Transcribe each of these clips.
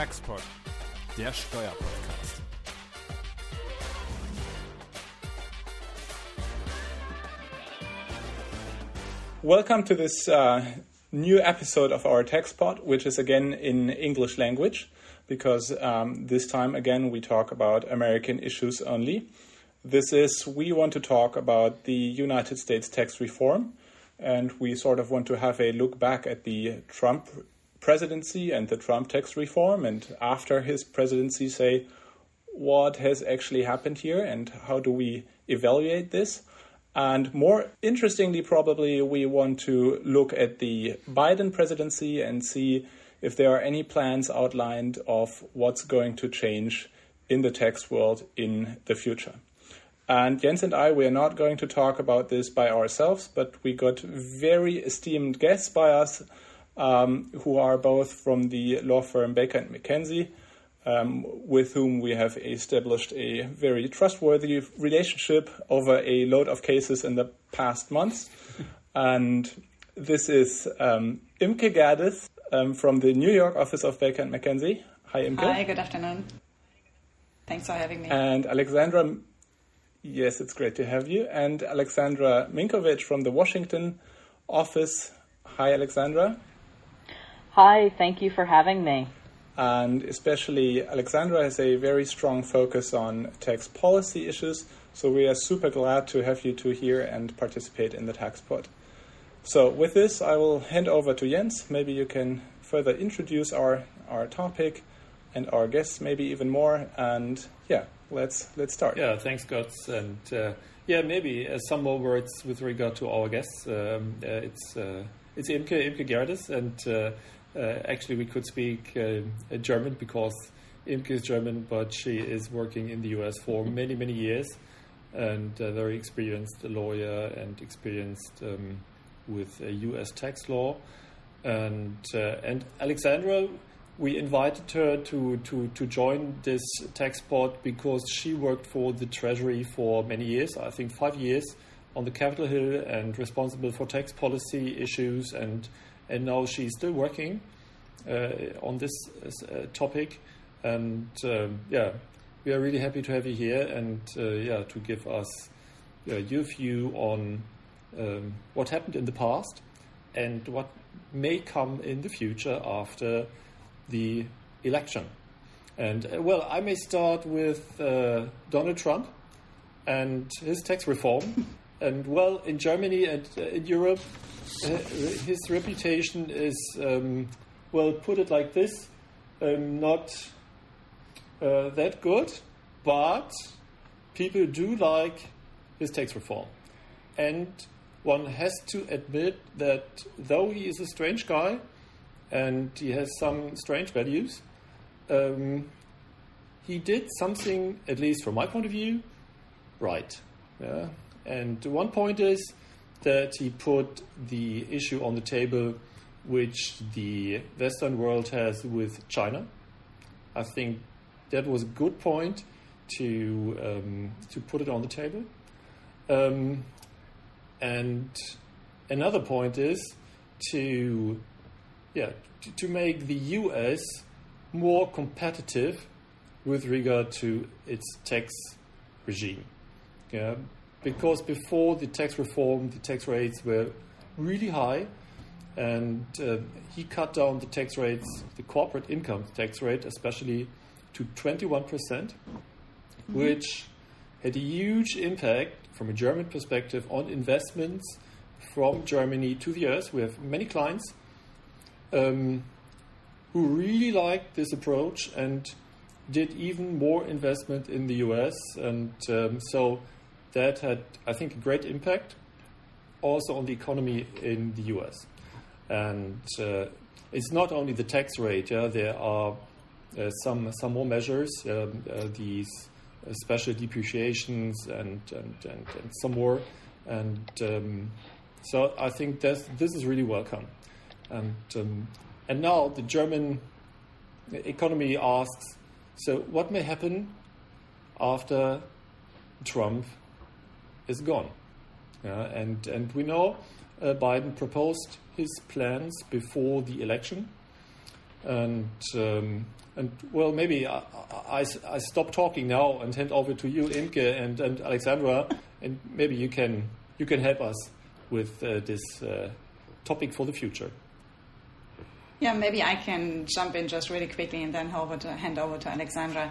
Der Steuerpodcast. Welcome to this uh, new episode of our Taxpod, which is again in English language, because um, this time again we talk about American issues only. This is, we want to talk about the United States tax reform, and we sort of want to have a look back at the Trump presidency and the Trump tax reform, and after his presidency, say what has actually happened here and how do we evaluate this. And more interestingly, probably, we want to look at the Biden presidency and see if there are any plans outlined of what's going to change in the tax world in the future. And Jens and I, we are not going to talk about this by ourselves, but we got very esteemed guests by us um, who are both from the law firm Baker and McKenzie, um, with whom we have established a very trustworthy relationship over a load of cases in the past months. and this is um, Imke Gerdes um, from the New York office of Baker and McKenzie. Hi, Imke. Hi, good afternoon. Thanks for having me. And Alexandra, yes, it's great to have you. And Alexandra Minkovich from the Washington office. Hi, Alexandra. Hi, thank you for having me. And especially Alexandra has a very strong focus on tax policy issues, so we are super glad to have you two here and participate in the tax pod. So with this, I will hand over to Jens. Maybe you can further introduce our, our topic and our guests, maybe even more. And yeah, let's let's start. Yeah, thanks, Götz. And uh, yeah, maybe uh, some more words with regard to our guests. Um, uh, it's uh, it's Imke Imke Gerdes, and uh, actually, we could speak uh, German because Imke is German, but she is working in the US for many, many years and a very experienced lawyer and experienced um, with US tax law. And, uh, and Alexandra, we invited her to, to, to join this tax pod because she worked for the Treasury for many years, I think five years, on the Capitol Hill and responsible for tax policy issues and and now she's still working uh, on this uh, topic. And um, yeah, we are really happy to have you here and uh, yeah to give us your view on um, what happened in the past and what may come in the future after the election. And uh, well, I may start with uh, Donald Trump and his tax reform. and well, in Germany and uh, in Europe, uh, his reputation is, um, well, put it like this, um, not uh, that good, but people do like his tax reform. And one has to admit that though he is a strange guy and he has some strange values, um, he did something, at least from my point of view, right. Yeah? And one point is that he put the issue on the table which the Western world has with China. I think that was a good point to um, to put it on the table. Um, and another point is to yeah to, to make the U.S. more competitive with regard to its tax regime. Yeah, because before the tax reform, the tax rates were really high, and uh, he cut down the tax rates, the corporate income tax rate, especially to 21%, mm-hmm. which had a huge impact from a German perspective on investments from Germany to the US. We have many clients um, who really liked this approach and did even more investment in the US. And um, so that had, I think, a great impact also on the economy in the US. And uh, it's not only the tax rate, yeah, there are uh, some, some more measures, um, uh, these uh, special depreciations and, and, and, and, some more. And um, so I think this is really welcome. And, um, and now the German economy asks so, what may happen after Trump is gone. And, and we know uh, Biden proposed his plans before the election. And um, and well, maybe I, I, I, stop talking now and hand over to you, Imke and, and Alexandra, and maybe you can you can help us with uh, this uh, topic for the future. Yeah, maybe I can jump in just really quickly and then hand over to Alexandra.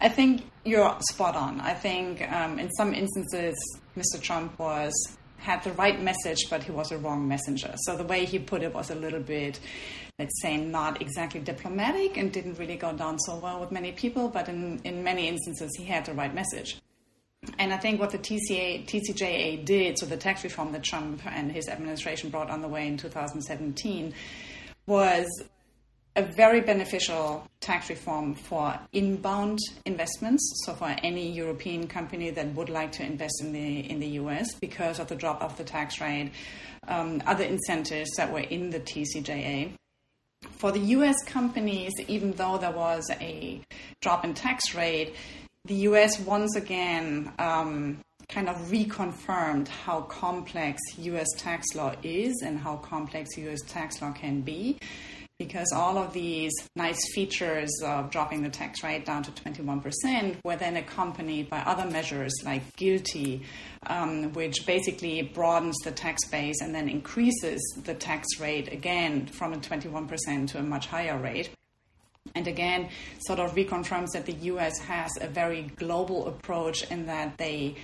I think you're spot on. I think um, in some instances, Mr. Trump was had the right message, but he was a wrong messenger. So the way he put it was a little bit, let's say, not exactly diplomatic and didn't really go down so well with many people. But in, in many instances, he had the right message. And I think what the TCA, TCJA did, so the tax reform that Trump and his administration brought on the way in 2017, was a very beneficial tax reform for inbound investments. So for any European company that would like to invest in the in the US because of the drop of the tax rate, um, other incentives that were in the TCJA. For the US companies, even though there was a drop in tax rate, the US once again um, kind of reconfirmed how complex US tax law is and how complex US tax law can be because all of these nice features of dropping the tax rate down to 21% were then accompanied by other measures like GILTI, um, which basically broadens the tax base and then increases the tax rate again from a 21% to a much higher rate. And again, sort of reconfirms that the US has a very global approach in that they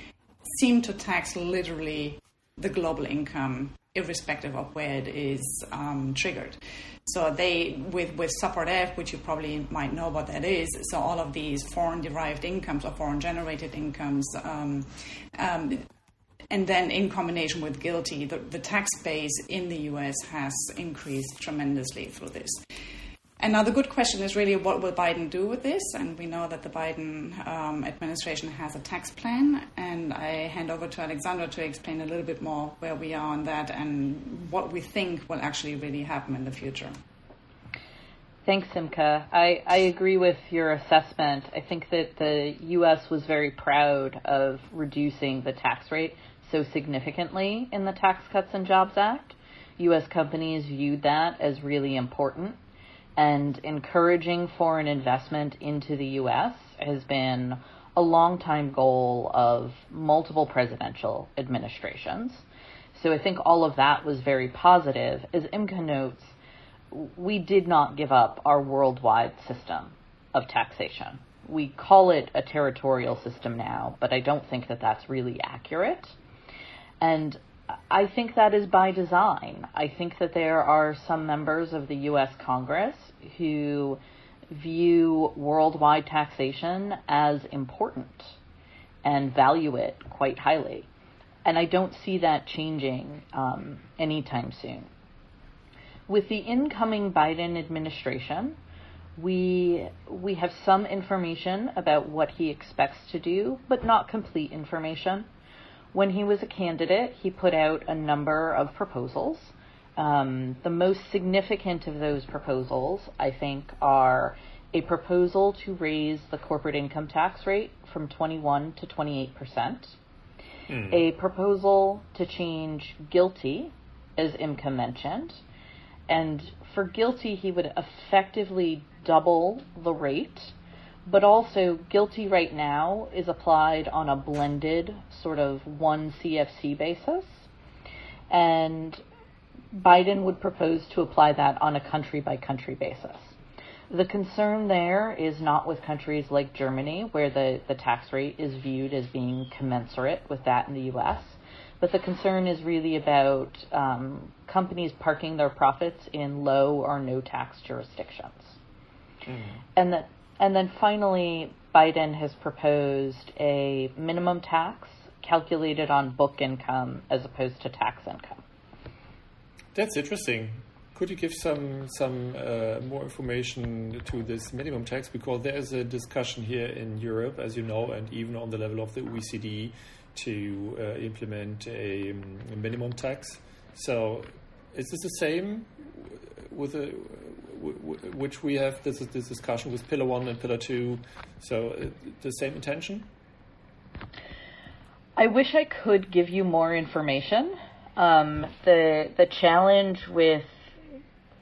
seem to tax literally the global income, irrespective of where it is um, triggered. So they, with, with Subpart F, which you probably might know what that is, so all of these foreign derived incomes or foreign generated incomes, um, um, and then in combination with GILTI, the, the tax base in the US has increased tremendously through this. And now the good question is really what will Biden do with this? And we know that the Biden um, administration has a tax plan. And I hand over to Alexandra to explain a little bit more where we are on that and what we think will actually really happen in the future. Thanks, Imke. I, I agree with your assessment. I think that the U.S. was very proud of reducing the tax rate so significantly in the Tax Cuts and Jobs Act. U.S. companies viewed that as really important and encouraging foreign investment into the U.S. has been a long-time goal of multiple presidential administrations. So I think all of that was very positive. As Imke notes, we did not give up our worldwide system of taxation. We call it a territorial system now, but I don't think that that's really accurate. And I think that is by design. I think that there are some members of the U.S. Congress who view worldwide taxation as important and value it quite highly. And I don't see that changing um, anytime soon. With the incoming Biden administration, we we have some information about what he expects to do, but not complete information. When he was a candidate, he put out a number of proposals. Um, the most significant of those proposals, I think, are a proposal to raise the corporate income tax rate from 21 to 28 percent, mm. a proposal to change GILTI, as Imke mentioned, and for GILTI, he would effectively double the rate but also GILTI right now is applied on a blended sort of one CFC basis. And Biden would propose to apply that on a country by country basis. The concern there is not with countries like Germany, where the, the tax rate is viewed as being commensurate with that in the US, but the concern is really about um, companies parking their profits in low or no tax jurisdictions. Mm. And that and then finally, Biden has proposed a minimum tax calculated on book income as opposed to tax income. That's interesting. Could you give some some uh, more information to this minimum tax? Because there is a discussion here in Europe, as you know, and even on the level of the OECD, to uh, implement a, a minimum tax. So, is this the same with a which we have this this discussion with Pillar One and Pillar Two. So uh, the same intention. I wish I could give you more information. Um, the the challenge with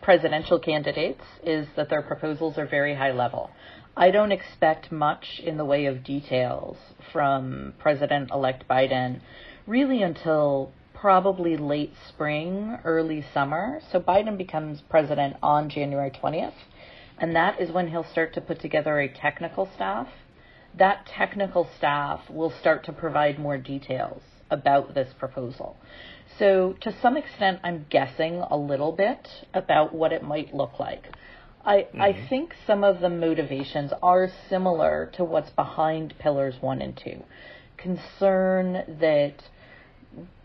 presidential candidates is that their proposals are very high level. I don't expect much in the way of details from President elect Biden really until probably late spring, early summer. So Biden becomes president on January 20th, and that is when he'll start to put together a technical staff. That technical staff will start to provide more details about this proposal. So, to some extent, I'm guessing a little bit about what it might look like. I, mm-hmm. I think some of the motivations are similar to what's behind pillars one and two. Concern that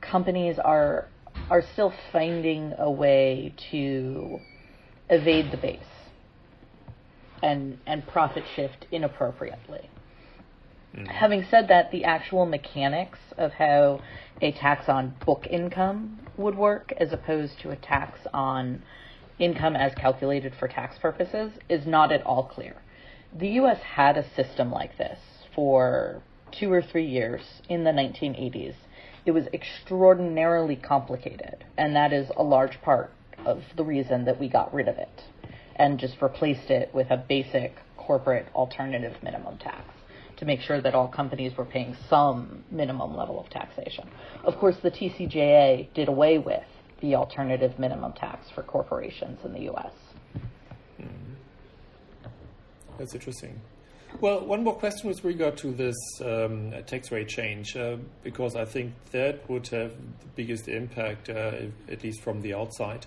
companies are are still finding a way to evade the base and and profit shift inappropriately. Mm. Having said that, the actual mechanics of how a tax on book income would work as opposed to a tax on income as calculated for tax purposes is not at all clear. The US had a system like this for two or three years in the 1980s it was extraordinarily complicated, and that is a large part of the reason that we got rid of it and just replaced it with a basic corporate alternative minimum tax to make sure that all companies were paying some minimum level of taxation. Of course, the TCJA did away with the alternative minimum tax for corporations in the US. Mm-hmm. That's interesting. Well, one more question with regard to this um, tax rate change, uh, because I think that would have the biggest impact, uh, at least from the outside.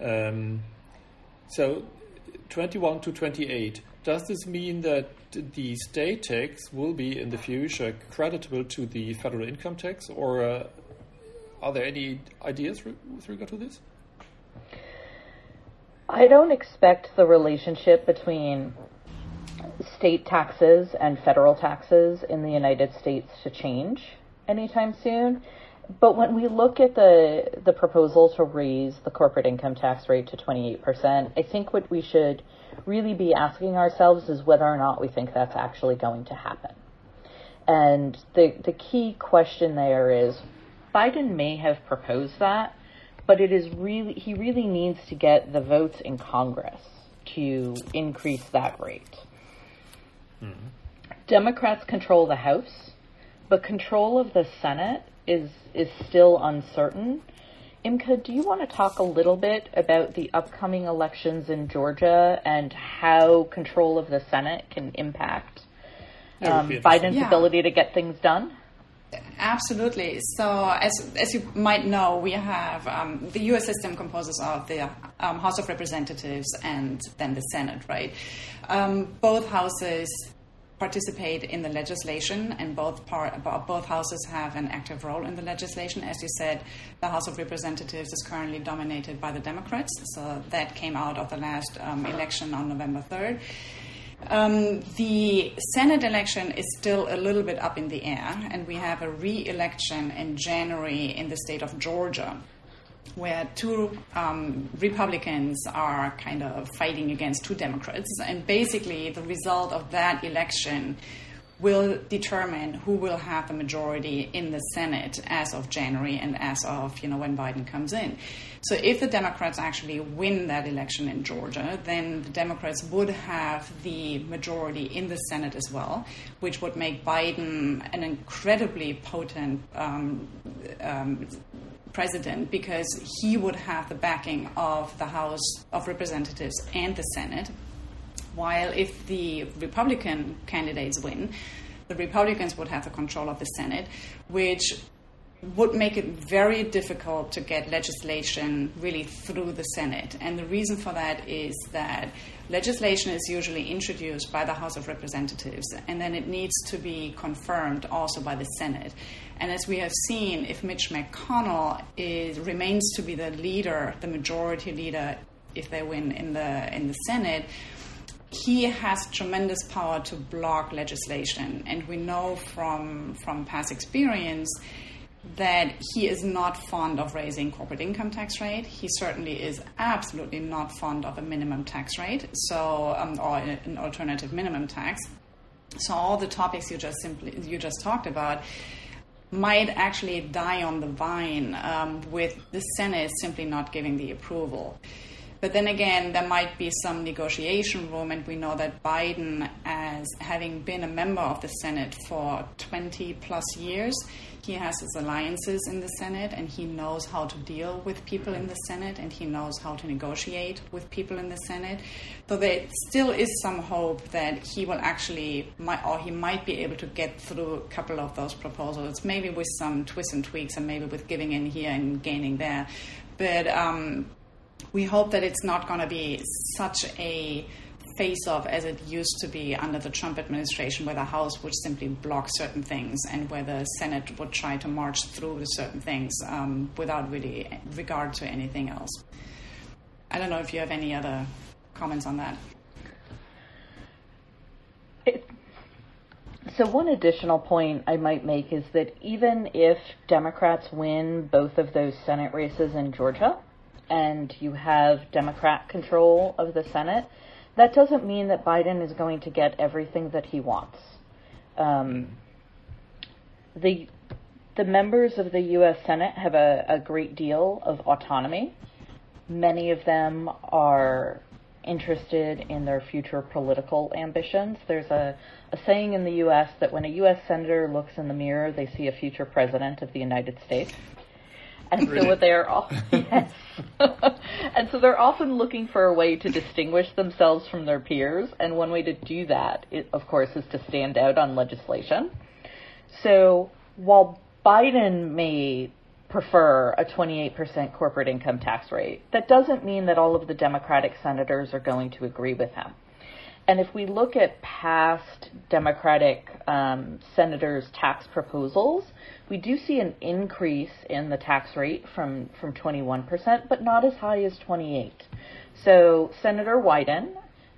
Um, so, 21 to 28, does this mean that the state tax will be in the future creditable to the federal income tax, or uh, are there any ideas with regard to this? I don't expect the relationship between state taxes and federal taxes in the United States to change anytime soon. But when we look at the the proposal to raise the corporate income tax rate to 28%, I think what we should really be asking ourselves is whether or not we think that's actually going to happen. And the the key question there is Biden may have proposed that, but it is really he really needs to get the votes in Congress to increase that rate. Mm-hmm. Democrats control the House, but control of the Senate is is still uncertain. Imke, do you want to talk a little bit about the upcoming elections in Georgia and how control of the Senate can impact um, Biden's yeah. ability to get things done? Absolutely. So, as, as you might know, we have um, the U.S. system composes of the um, House of Representatives and then the Senate, right? Um, both houses participate in the legislation, and both part, both houses have an active role in the legislation. As you said, the House of Representatives is currently dominated by the Democrats, so that came out of the last um, election on November 3rd. Um, the Senate election is still a little bit up in the air, and we have a re election in January in the state of Georgia, where two um, Republicans are kind of fighting against two Democrats. And basically, the result of that election will determine who will have the majority in the Senate as of January and as of you know when Biden comes in. So if the Democrats actually win that election in Georgia, then the Democrats would have the majority in the Senate as well, which would make Biden an incredibly potent um, um, president because he would have the backing of the House of Representatives and the Senate while if the Republican candidates win, the Republicans would have the control of the Senate, which would make it very difficult to get legislation really through the Senate. And the reason for that is that legislation is usually introduced by the House of Representatives and then it needs to be confirmed also by the Senate. And as we have seen, if Mitch McConnell is, remains to be the leader, the majority leader, if they win in the in the Senate, he has tremendous power to block legislation, and we know from from past experience that he is not fond of raising corporate income tax rate. He certainly is absolutely not fond of a minimum tax rate, so um, or an alternative minimum tax. So all the topics you just simply you just talked about might actually die on the vine um, with the Senate simply not giving the approval. But then again, there might be some negotiation room, and we know that Biden, as having been a member of the Senate for 20 plus years, he has his alliances in the Senate and he knows how to deal with people in the Senate and he knows how to negotiate with people in the Senate. So there still is some hope that he will actually, or he might be able to get through a couple of those proposals, maybe with some twists and tweaks and maybe with giving in here and gaining there. But um, we hope that it's not going to be such a face off as it used to be under the Trump administration, where the House would simply block certain things and where the Senate would try to march through certain things um, without really regard to anything else. I don't know if you have any other comments on that. so, one additional point I might make is that even if Democrats win both of those Senate races in Georgia, and you have Democrat control of the Senate, that doesn't mean that Biden is going to get everything that he wants. Um, the the members of the U.S. Senate have a, a great deal of autonomy. Many of them are interested in their future political ambitions. There's a, a saying in the U.S. that when a U.S. senator looks in the mirror, they see a future president of the United States. And really? so they are all yes. and so they're often looking for a way to distinguish themselves from their peers, and one way to do that, of course, is to stand out on legislation. So while Biden may prefer a 28% corporate income tax rate, that doesn't mean that all of the Democratic senators are going to agree with him. And if we look at past Democratic um, senators' tax proposals, we do see an increase in the tax rate from, from 21%, but not as high as 28. So Senator Wyden,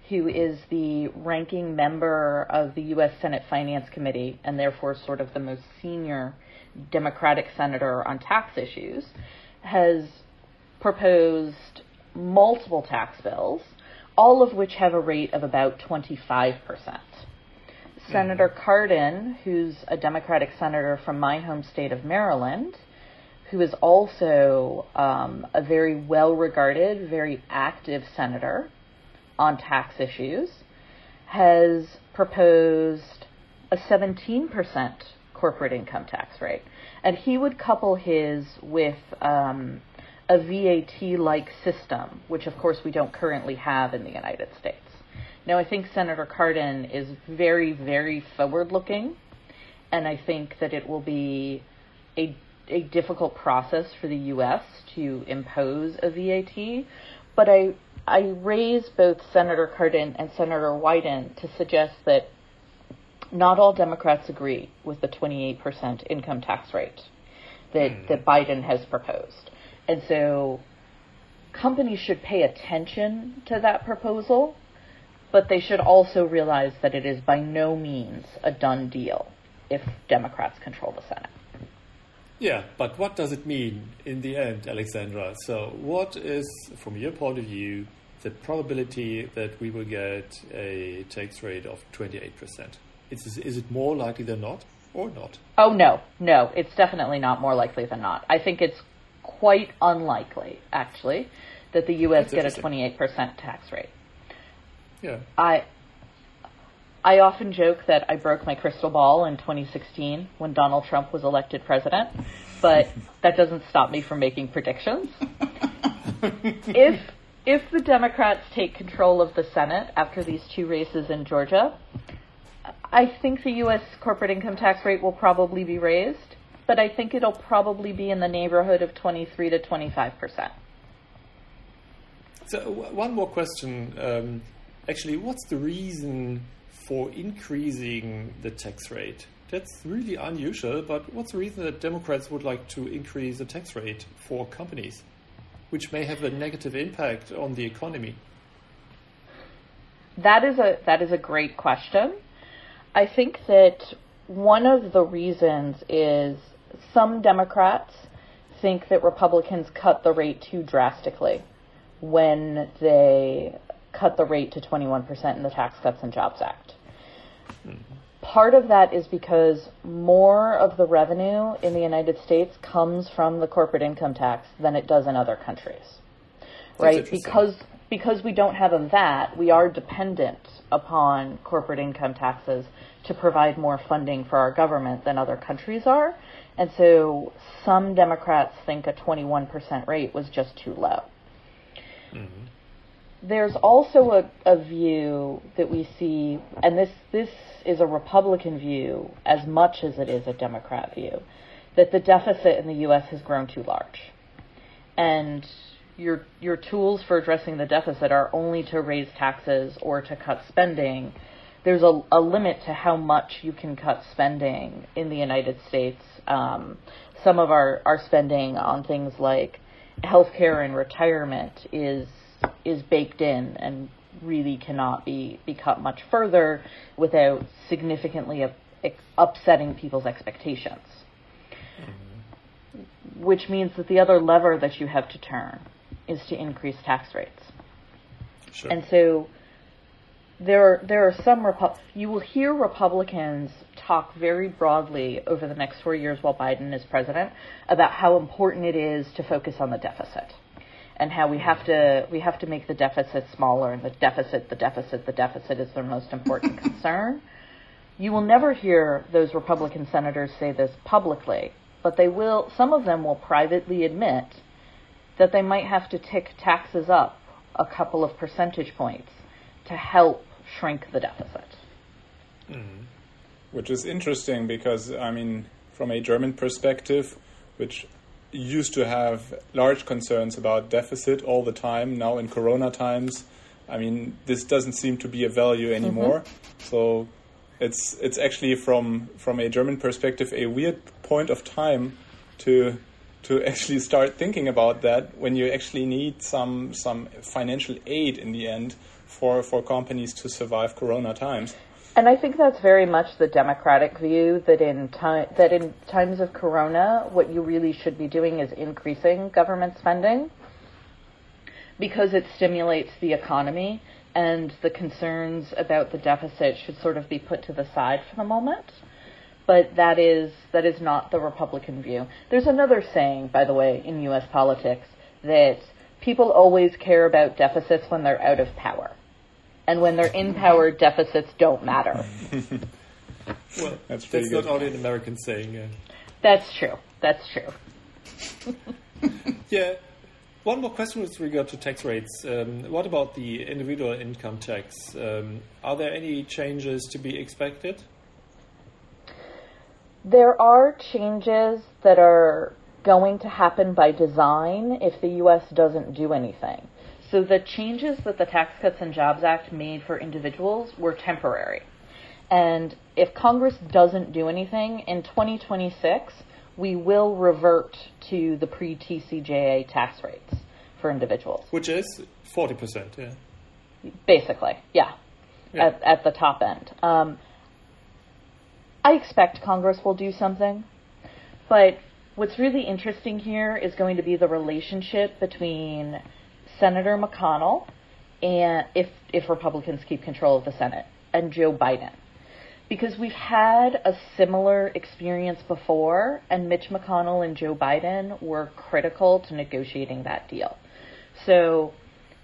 who is the ranking member of the U.S. Senate Finance Committee and therefore sort of the most senior Democratic senator on tax issues, has proposed multiple tax bills all of which have a rate of about 25%. Senator mm-hmm. Cardin, who's a Democratic senator from my home state of Maryland, who is also um, a very well regarded, very active senator on tax issues, has proposed a 17% corporate income tax rate. And he would couple his with um, a VAT like system, which of course we don't currently have in the United States. Now, I think Senator Cardin is very, very forward looking, and I think that it will be a, a difficult process for the U.S. to impose a VAT. But I, I raise both Senator Cardin and Senator Wyden to suggest that not all Democrats agree with the 28% income tax rate that, that hmm. Biden has proposed. And so companies should pay attention to that proposal, but they should also realize that it is by no means a done deal if Democrats control the Senate. Yeah, but what does it mean in the end, Alexandra? So, what is, from your point of view, the probability that we will get a tax rate of 28%? Is, is it more likely than not or not? Oh, no, no, it's definitely not more likely than not. I think it's quite unlikely, actually, that the U.S. get a 28% tax rate. Yeah. I I often joke that I broke my crystal ball in 2016 when Donald Trump was elected president, but that doesn't stop me from making predictions. if if the Democrats take control of the Senate after these two races in Georgia, I think the U.S. corporate income tax rate will probably be raised but I think it'll probably be in the neighborhood of 23 to 25 percent. So one more question. Um, actually, what's the reason for increasing the tax rate? That's really unusual, but what's the reason that Democrats would like to increase the tax rate for companies, which may have a negative impact on the economy? That is a that is a great question. I think that one of the reasons is some Democrats think that Republicans cut the rate too drastically when they cut the rate to 21% in the Tax Cuts and Jobs Act. Part of that is because more of the revenue in the United States comes from the corporate income tax than it does in other countries. right? Because because we don't have a VAT, we are dependent upon corporate income taxes to provide more funding for our government than other countries are. And so some Democrats think a 21% rate was just too low. Mm-hmm. There's also a, a view that we see, and this, this is a Republican view as much as it is a Democrat view, that the deficit in the U.S. has grown too large. And your your tools for addressing the deficit are only to raise taxes or to cut spending. There's a, a limit to how much you can cut spending in the United States. Um, some of our, our spending on things like healthcare and retirement is is baked in and really cannot be, be cut much further without significantly upsetting people's expectations. Mm-hmm. Which means that the other lever that you have to turn is to increase tax rates. Sure. And so there are, there are some Repu- you will hear Republicans talk very broadly over the next four years while Biden is president about how important it is to focus on the deficit and how we have to we have to make the deficit smaller and the deficit the deficit the deficit is their most important concern. You will never hear those Republican senators say this publicly, but they will some of them will privately admit that they might have to tick taxes up a couple of percentage points to help shrink the deficit. Mm-hmm. Which is interesting because, I mean, from a German perspective, which used to have large concerns about deficit all the time, now in Corona times, I mean, this doesn't seem to be a value anymore. Mm-hmm. So it's it's actually from from a German perspective a weird point of time to to actually start thinking about that when you actually need some some financial aid in the end for for companies to survive corona times and I think that's very much the democratic view that in time that in times of corona what you really should be doing is increasing government spending because it stimulates the economy and the concerns about the deficit should sort of be put to the side for the moment but that is that is not the Republican view. There's another saying, by the way, in U.S. politics that people always care about deficits when they're out of power, and when they're in power, deficits don't matter. well, that's, that's not only an American saying. Yeah. That's true. That's true. yeah. One more question with regard to tax rates. Um, what about the individual income tax? Um, are there any changes to be expected? There are changes that are going to happen by design if the U.S. doesn't do anything. So the changes that the Tax Cuts and Jobs Act made for individuals were temporary. And if Congress doesn't do anything in 2026, we will revert to the pre TCJA tax rates for individuals. Which is 40%, yeah. Basically, yeah, yeah. At, at the top end. Um, I expect Congress will do something, but what's really interesting here is going to be the relationship between Senator McConnell and if if Republicans keep control of the Senate and Joe Biden. Because we've had a similar experience before, and Mitch McConnell and Joe Biden were critical to negotiating that deal. So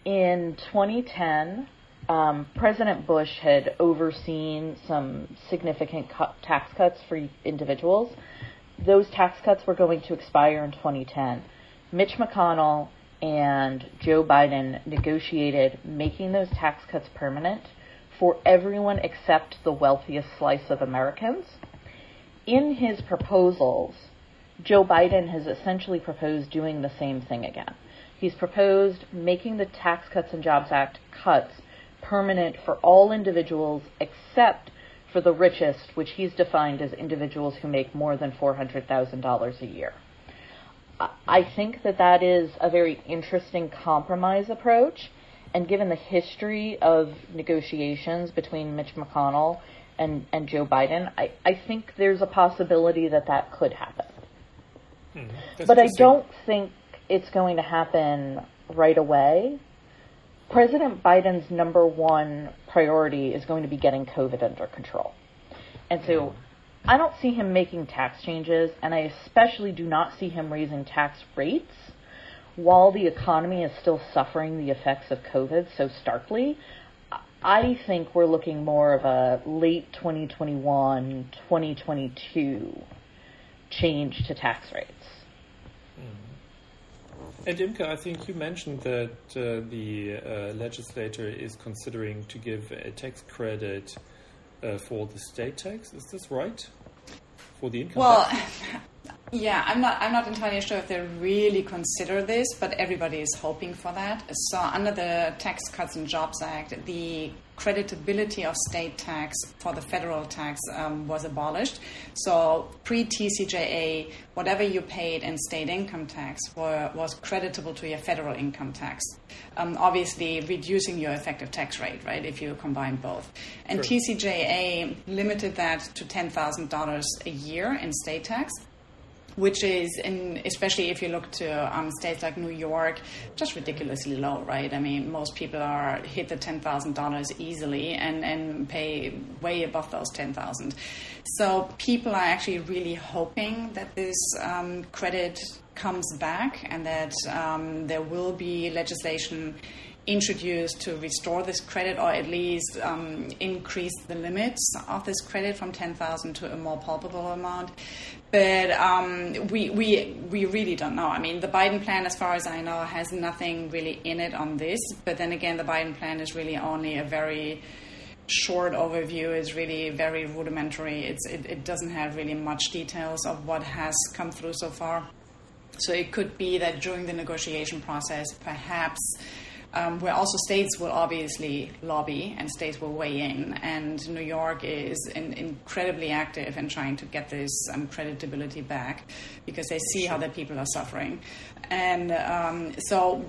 in 2010, um, President Bush had overseen some significant tax cuts for individuals. Those tax cuts were going to expire in 2010. Mitch McConnell and Joe Biden negotiated making those tax cuts permanent for everyone except the wealthiest slice of Americans. In his proposals, Joe Biden has essentially proposed doing the same thing again. He's proposed making the Tax Cuts and Jobs Act cuts permanent for all individuals except for the richest, which he's defined as individuals who make more than $400,000 a year. I think that that is a very interesting compromise approach. And given the history of negotiations between Mitch McConnell and, and Joe Biden, I, I think there's a possibility that that could happen. Hmm, but I don't think it's going to happen right away. President Biden's number one priority is going to be getting COVID under control. And so I don't see him making tax changes, and I especially do not see him raising tax rates while the economy is still suffering the effects of COVID so starkly, I think we're looking more of a late 2021, 2022 change to tax rates. Mm-hmm. And Imke, I think you mentioned that uh, the uh, legislator is considering to give a tax credit uh, for the state tax. Is this right? For the income well, tax? Yeah, I'm not. I'm not entirely sure if they really consider this, but everybody is hoping for that. So, under the Tax Cuts and Jobs Act, the creditability of state tax for the federal tax um, was abolished. So, pre TCJA, whatever you paid in state income tax were, was creditable to your federal income tax. Um, obviously, reducing your effective tax rate, right, if you combine both. And sure. TCJA limited that to $10,000 a year in state tax which is, in, especially if you look to um, states like New York, just ridiculously low, right? I mean, most people are hit the ten thousand dollars easily and, and pay way above those ten thousand. So people are actually really hoping that this um, credit comes back and that um, there will be legislation introduced to restore this credit or at least um, increase the limits of this credit from 10,000 to a more palpable amount. But um, we, we, we really don't know. I mean, the Biden plan, as far as I know, has nothing really in it on this. But then again, the Biden plan is really only a very short overview is really very rudimentary. It's, it, it, doesn't have really much details of what has come through so far. So it could be that during the negotiation process, perhaps um, where also states will obviously lobby and states will weigh in. And New York is in, incredibly active in trying to get this um, credibility back because they see how the people are suffering. And um, so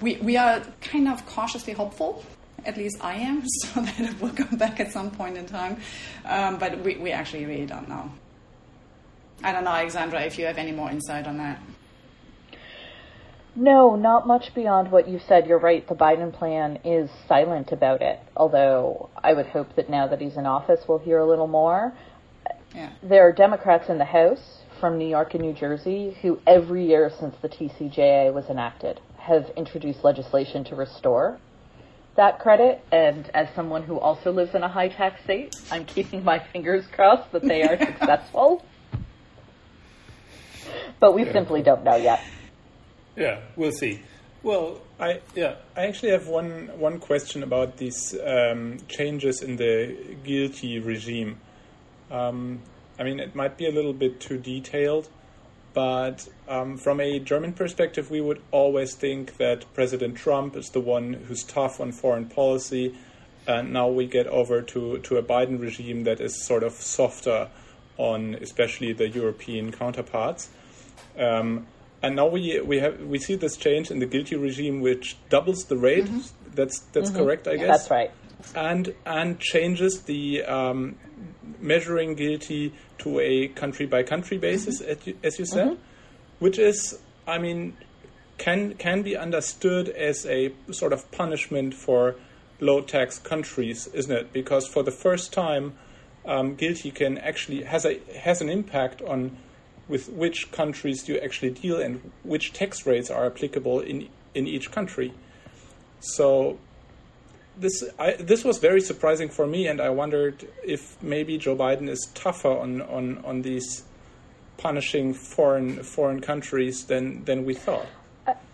we, we are kind of cautiously hopeful. At least I am, so that it will come back at some point in time. Um, but we, we actually really don't know. I don't know, Alexandra, if you have any more insight on that. No, not much beyond what you said. You're right. The Biden plan is silent about it. Although I would hope that now that he's in office, we'll hear a little more. Yeah. There are Democrats in the House from New York and New Jersey who, every year since the TCJA was enacted, have introduced legislation to restore that credit. And as someone who also lives in a high tax state, I'm keeping my fingers crossed that they are successful. But we yeah. simply don't know yet. Yeah, we'll see. Well, I yeah, I actually have one one question about these um, changes in the GILTI regime. Um, I mean, it might be a little bit too detailed, but um, from a German perspective, we would always think that President Trump is the one who's tough on foreign policy, and now we get over to to a Biden regime that is sort of softer on especially the European counterparts. Um, and now we we have we see this change in the GILTI regime, which doubles the rate. Mm-hmm. That's that's mm-hmm. correct, I guess. That's right. And and changes the um, measuring GILTI to a country by country basis, mm-hmm. as you said, mm-hmm. which is, I mean, can can be understood as a sort of punishment for low tax countries, isn't it? Because for the first time, um, GILTI can actually has a has an impact on with which countries do you actually deal and which tax rates are applicable in in each country. So this I, this was very surprising for me, and I wondered if maybe Joe Biden is tougher on, on, on these punishing foreign foreign countries than than we thought.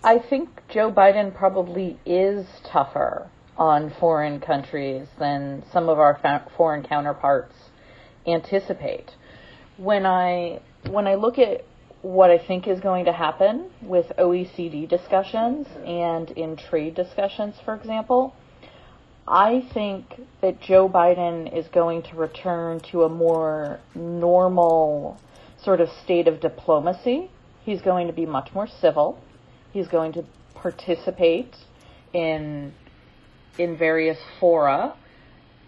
I think Joe Biden probably is tougher on foreign countries than some of our foreign counterparts anticipate. When I when I look at what I think is going to happen with OECD discussions and in trade discussions, for example, I think that Joe Biden is going to return to a more normal sort of state of diplomacy. He's going to be much more civil. He's going to participate in in various fora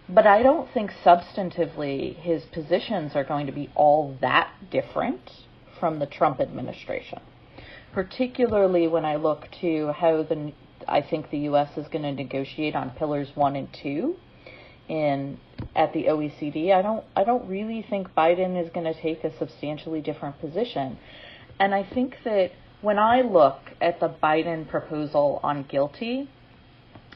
but I don't think substantively his positions are going to be all that different from the Trump administration. Particularly when I look to how the I think the U.S. is going to negotiate on pillars one and two in at the OECD. I don't I don't really think Biden is going to take a substantially different position, and I think that when I look at the Biden proposal on GILTI,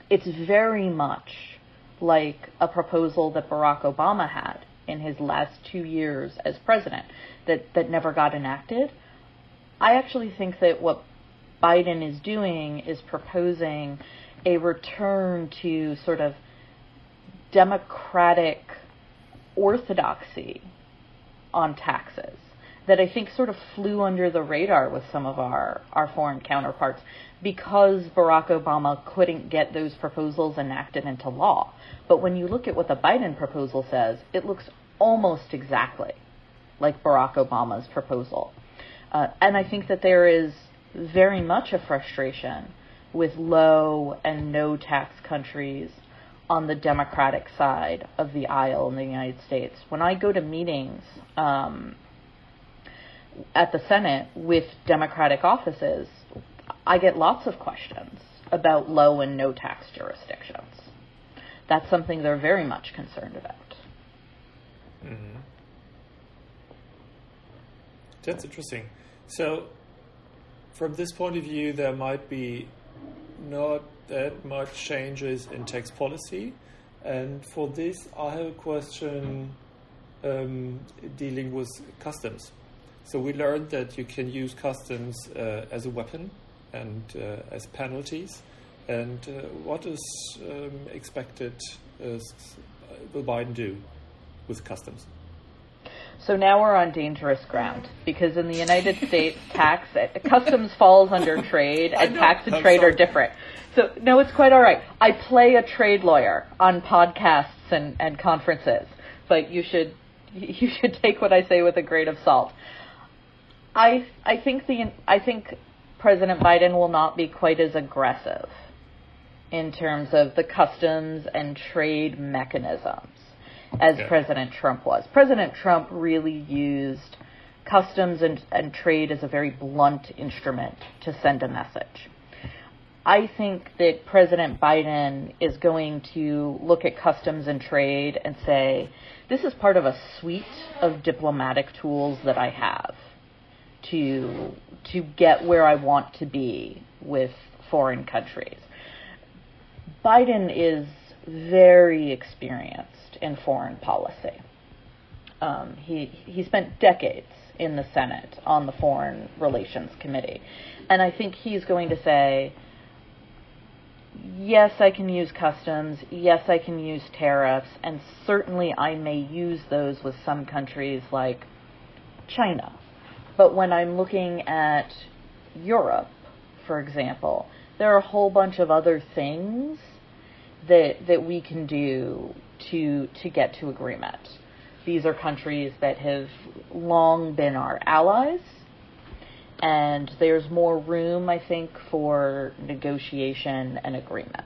it's very much like a proposal that Barack Obama had in his last two years as president that, that never got enacted. I actually think that what Biden is doing is proposing a return to sort of democratic orthodoxy on taxes that I think sort of flew under the radar with some of our, our foreign counterparts because Barack Obama couldn't get those proposals enacted into law. But when you look at what the Biden proposal says, it looks almost exactly like Barack Obama's proposal. Uh, and I think that there is very much a frustration with low and no tax countries on the Democratic side of the aisle in the United States. When I go to meetings um, at the Senate with Democratic offices, I get lots of questions about low and no tax jurisdictions. That's something they're very much concerned about. Mm-hmm. That's interesting. So, from this point of view, there might be not that much changes in tax policy. And for this, I have a question um, dealing with customs. So we learned that you can use customs uh, as a weapon and uh, as penalties. And uh, what is um, expected uh, will Biden do with customs? So now we're on dangerous ground because in the United States, tax customs falls under trade, and tax and trade are different. So no, it's quite all right. I play a trade lawyer on podcasts and, and conferences, but you should you should take what I say with a grain of salt. I I think the I think President Biden will not be quite as aggressive in terms of the customs and trade mechanisms as. President Trump was. President Trump really used customs and, and trade as a very blunt instrument to send a message. I think that President Biden is going to look at customs and trade and say, this is part of a suite of diplomatic tools that I have to to get where I want to be with foreign countries. Biden is very experienced in foreign policy. Um, he he spent decades in the Senate on the Foreign Relations Committee, and I think he's going to say, yes, I can use customs, yes, I can use tariffs, and certainly I may use those with some countries like China but when I'm looking at Europe, for example, there are a whole bunch of other things that that we can do to to get to agreement. These are countries that have long been our allies, and there's more room, I think, for negotiation and agreement.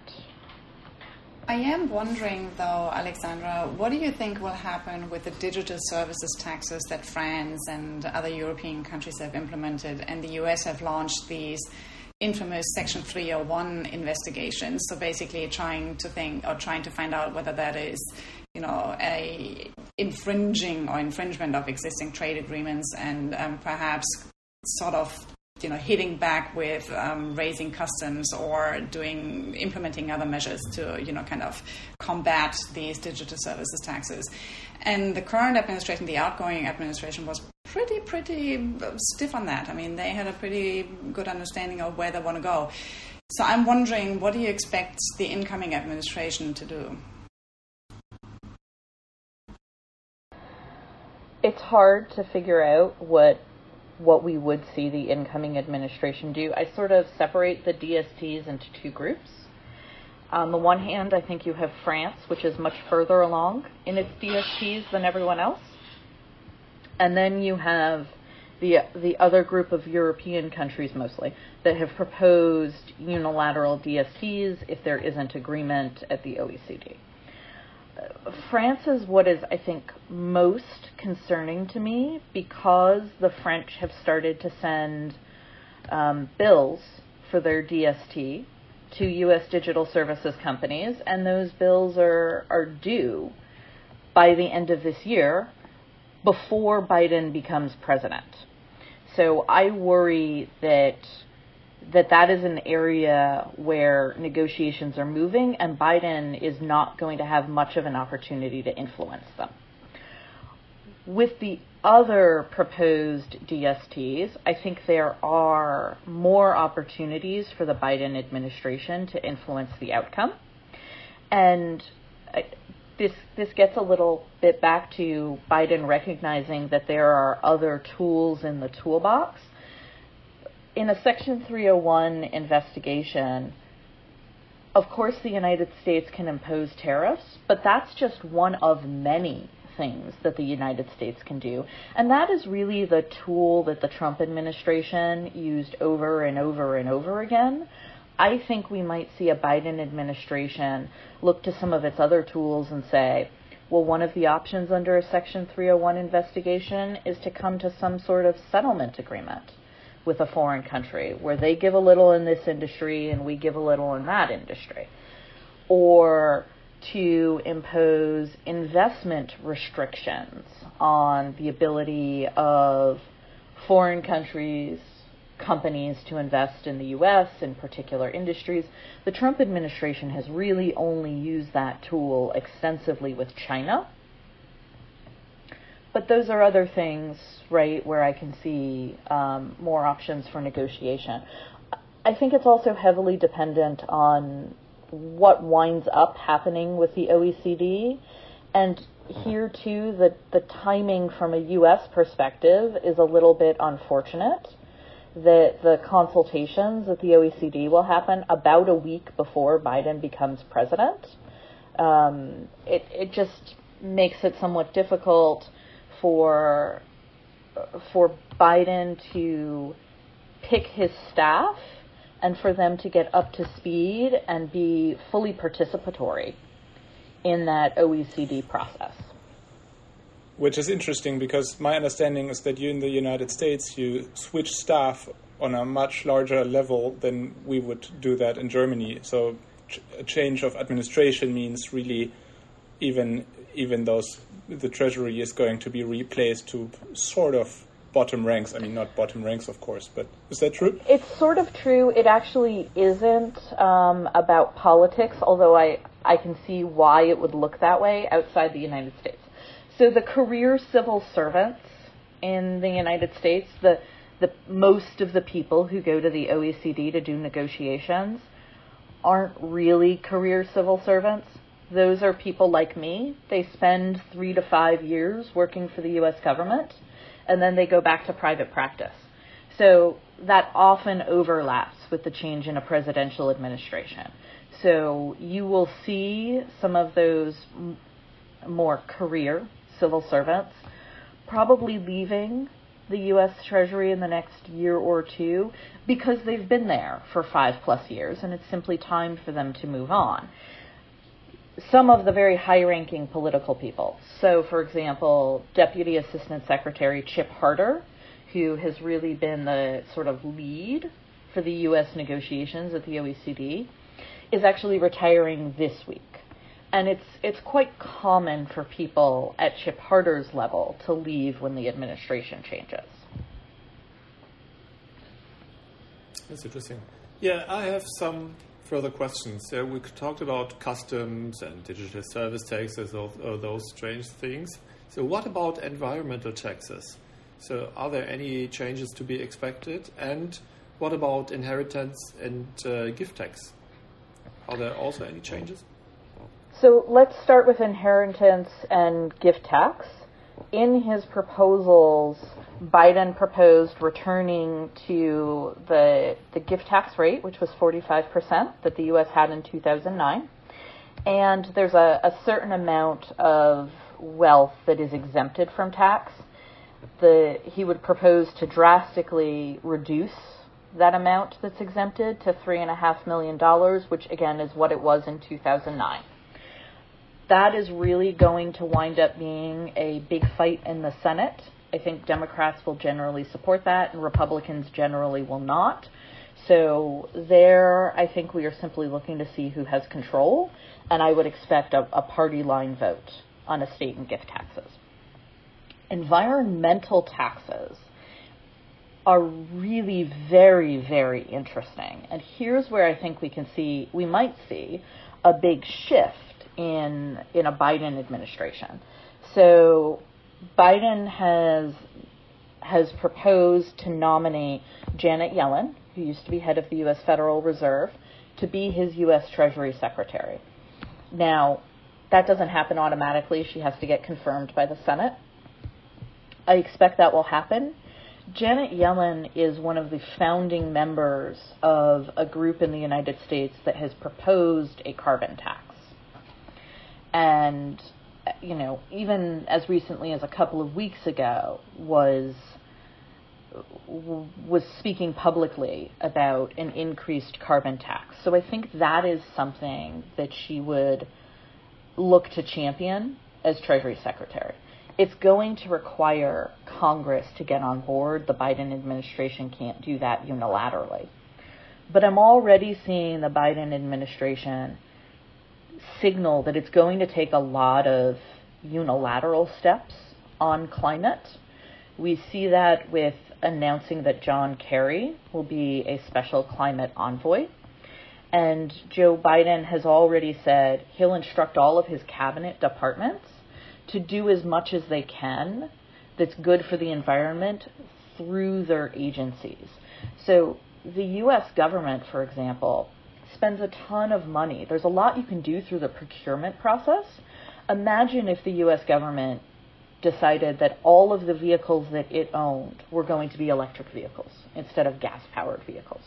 I am wondering, though, Alexandra, what do you think will happen with the digital services taxes that France and other European countries have implemented, and the US have launched these infamous Section 301 investigations? So basically, trying to think or trying to find out whether that is, you know, a infringing or infringement of existing trade agreements, and um, perhaps sort of you know, hitting back with um, raising customs or doing implementing other measures to you know kind of combat these digital services taxes. And the current administration, the outgoing administration, was pretty pretty stiff on that. I mean, they had a pretty good understanding of where they want to go. So I'm wondering, what do you expect the incoming administration to do? It's hard to figure out what what we would see the incoming administration do. I sort of separate the DSTs into two groups. On the one hand, I think you have France, which is much further along in its DSTs than everyone else. And then you have the the other group of European countries mostly that have proposed unilateral DSTs if there isn't agreement at the OECD. France is what is, I think, most concerning to me because the French have started to send um, bills for their DST to U.S. digital services companies, and those bills are, are due by the end of this year before Biden becomes president. so I worry that that that is an area where negotiations are moving and Biden is not going to have much of an opportunity to influence them. With the other proposed DSTs, I think there are more opportunities for the Biden administration to influence the outcome. And uh, this this gets a little bit back to Biden recognizing that there are other tools in the toolbox. In a Section 301 investigation, of course the United States can impose tariffs, but that's just one of many things that the United States can do. And that is really the tool that the Trump administration used over and over and over again. I think we might see a Biden administration look to some of its other tools and say, well, one of the options under a Section 301 investigation is to come to some sort of settlement agreement with a foreign country where they give a little in this industry and we give a little in that industry. Or to impose investment restrictions on the ability of foreign countries, companies to invest in the U.S. in particular industries. The Trump administration has really only used that tool extensively with China. But those are other things, right, where I can see um, more options for negotiation. I think it's also heavily dependent on what winds up happening with the OECD. And here too, the, the timing from a U.S. perspective is a little bit unfortunate. That the consultations at the OECD will happen about a week before Biden becomes president. Um, it, it just makes it somewhat difficult for for Biden to pick his staff and for them to get up to speed and be fully participatory in that OECD process. Which is interesting because my understanding is that you in the United States you switch staff on a much larger level than we would do that in Germany. So ch- a change of administration means really even even those the treasury is going to be replaced to sort of bottom ranks. I mean, not bottom ranks, of course, but is that true? It's sort of true. It actually isn't um, about politics, although I, I can see why it would look that way outside the United States. So the career civil servants in the United States, the the most of the people who go to the OECD to do negotiations aren't really career civil servants. Those are people like me. They spend three to five years working for the U.S. government and then they go back to private practice. So that often overlaps with the change in a presidential administration. So you will see some of those more career civil servants probably leaving the U.S. Treasury in the next year or two because they've been there for five plus years and it's simply time for them to move on some of the very high ranking political people. So, for example, Deputy Assistant Secretary Chip Harter, who has really been the sort of lead for the U.S. negotiations at the OECD, is actually retiring this week. And it's it's quite common for people at Chip Harter's level to leave when the administration changes. That's interesting. Yeah, I have some further questions. Uh, we talked about customs and digital service taxes, or those strange things. So, what about environmental taxes? So, are there any changes to be expected? And what about inheritance and uh, gift tax? Are there also any changes? So, let's start with inheritance and gift tax in his proposals, Biden proposed returning to the the gift tax rate, which was 45% that the U.S. had in 2009, and there's a, a certain amount of wealth that is exempted from tax. The he would propose to drastically reduce that amount that's exempted to three and a half million dollars, which again is what it was in 2009 that is really going to wind up being a big fight in the Senate. I think Democrats will generally support that, and Republicans generally will not. So there, I think we are simply looking to see who has control, and I would expect a, a party line vote on estate and gift taxes. Environmental taxes are really very, very interesting. And here's where I think we can see, we might see a big shift in, in a Biden administration. So Biden has, has proposed to nominate Janet Yellen, who used to be head of the U.S. Federal Reserve, to be his U.S. Treasury Secretary. Now, that doesn't happen automatically. She has to get confirmed by the Senate. I expect that will happen. Janet Yellen is one of the founding members of a group in the United States that has proposed a carbon tax. And, you know, even as recently as a couple of weeks ago, was was speaking publicly about an increased carbon tax. So I think that is something that she would look to champion as Treasury Secretary. It's going to require Congress to get on board. The Biden administration can't do that unilaterally. But I'm already seeing the Biden administration signal that it's going to take a lot of unilateral steps on climate. We see that with announcing that John Kerry will be a special climate envoy and Joe Biden has already said he'll instruct all of his cabinet departments to do as much as they can that's good for the environment through their agencies. So the US government, for example, spends a ton of money. There's a lot you can do through the procurement process. Imagine if the US government decided that all of the vehicles that it owned were going to be electric vehicles instead of gas powered vehicles.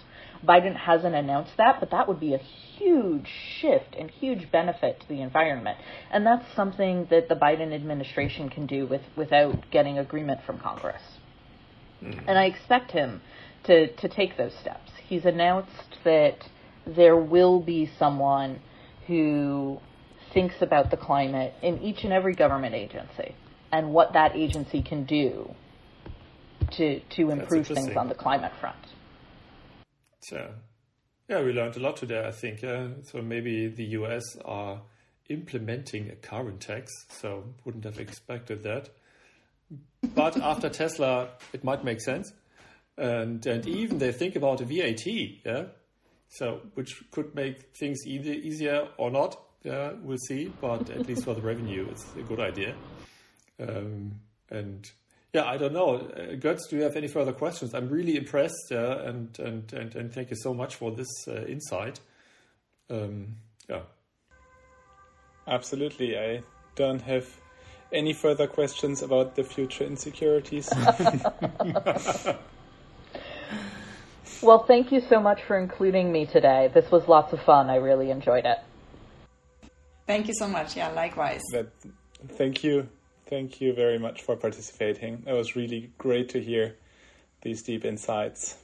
Biden hasn't announced that, but that would be a huge shift and huge benefit to the environment. And that's something that the Biden administration can do with, without getting agreement from Congress. Mm. And I expect him to, to take those steps. He's announced that there will be someone who thinks about the climate in each and every government agency and what that agency can do to, to improve things on the climate front. So, yeah, we learned a lot today, I think. Yeah? So maybe the US are implementing a carbon tax, so wouldn't have expected that. But after Tesla, it might make sense. And, and even they think about a VAT, yeah? So, which could make things either easier or not. Yeah, we'll see. But at least for the revenue, it's a good idea. Um, and yeah, I don't know. Uh, Götz, do you have any further questions? I'm really impressed, uh, and, and, and, and thank you so much for this uh, insight. Um, yeah. Absolutely. I don't have any further questions about the future insecurities. well, thank you so much for including me today. This was lots of fun. I really enjoyed it. Thank you so much. Yeah, likewise. That, thank you. Thank you very much for participating. It was really great to hear these deep insights.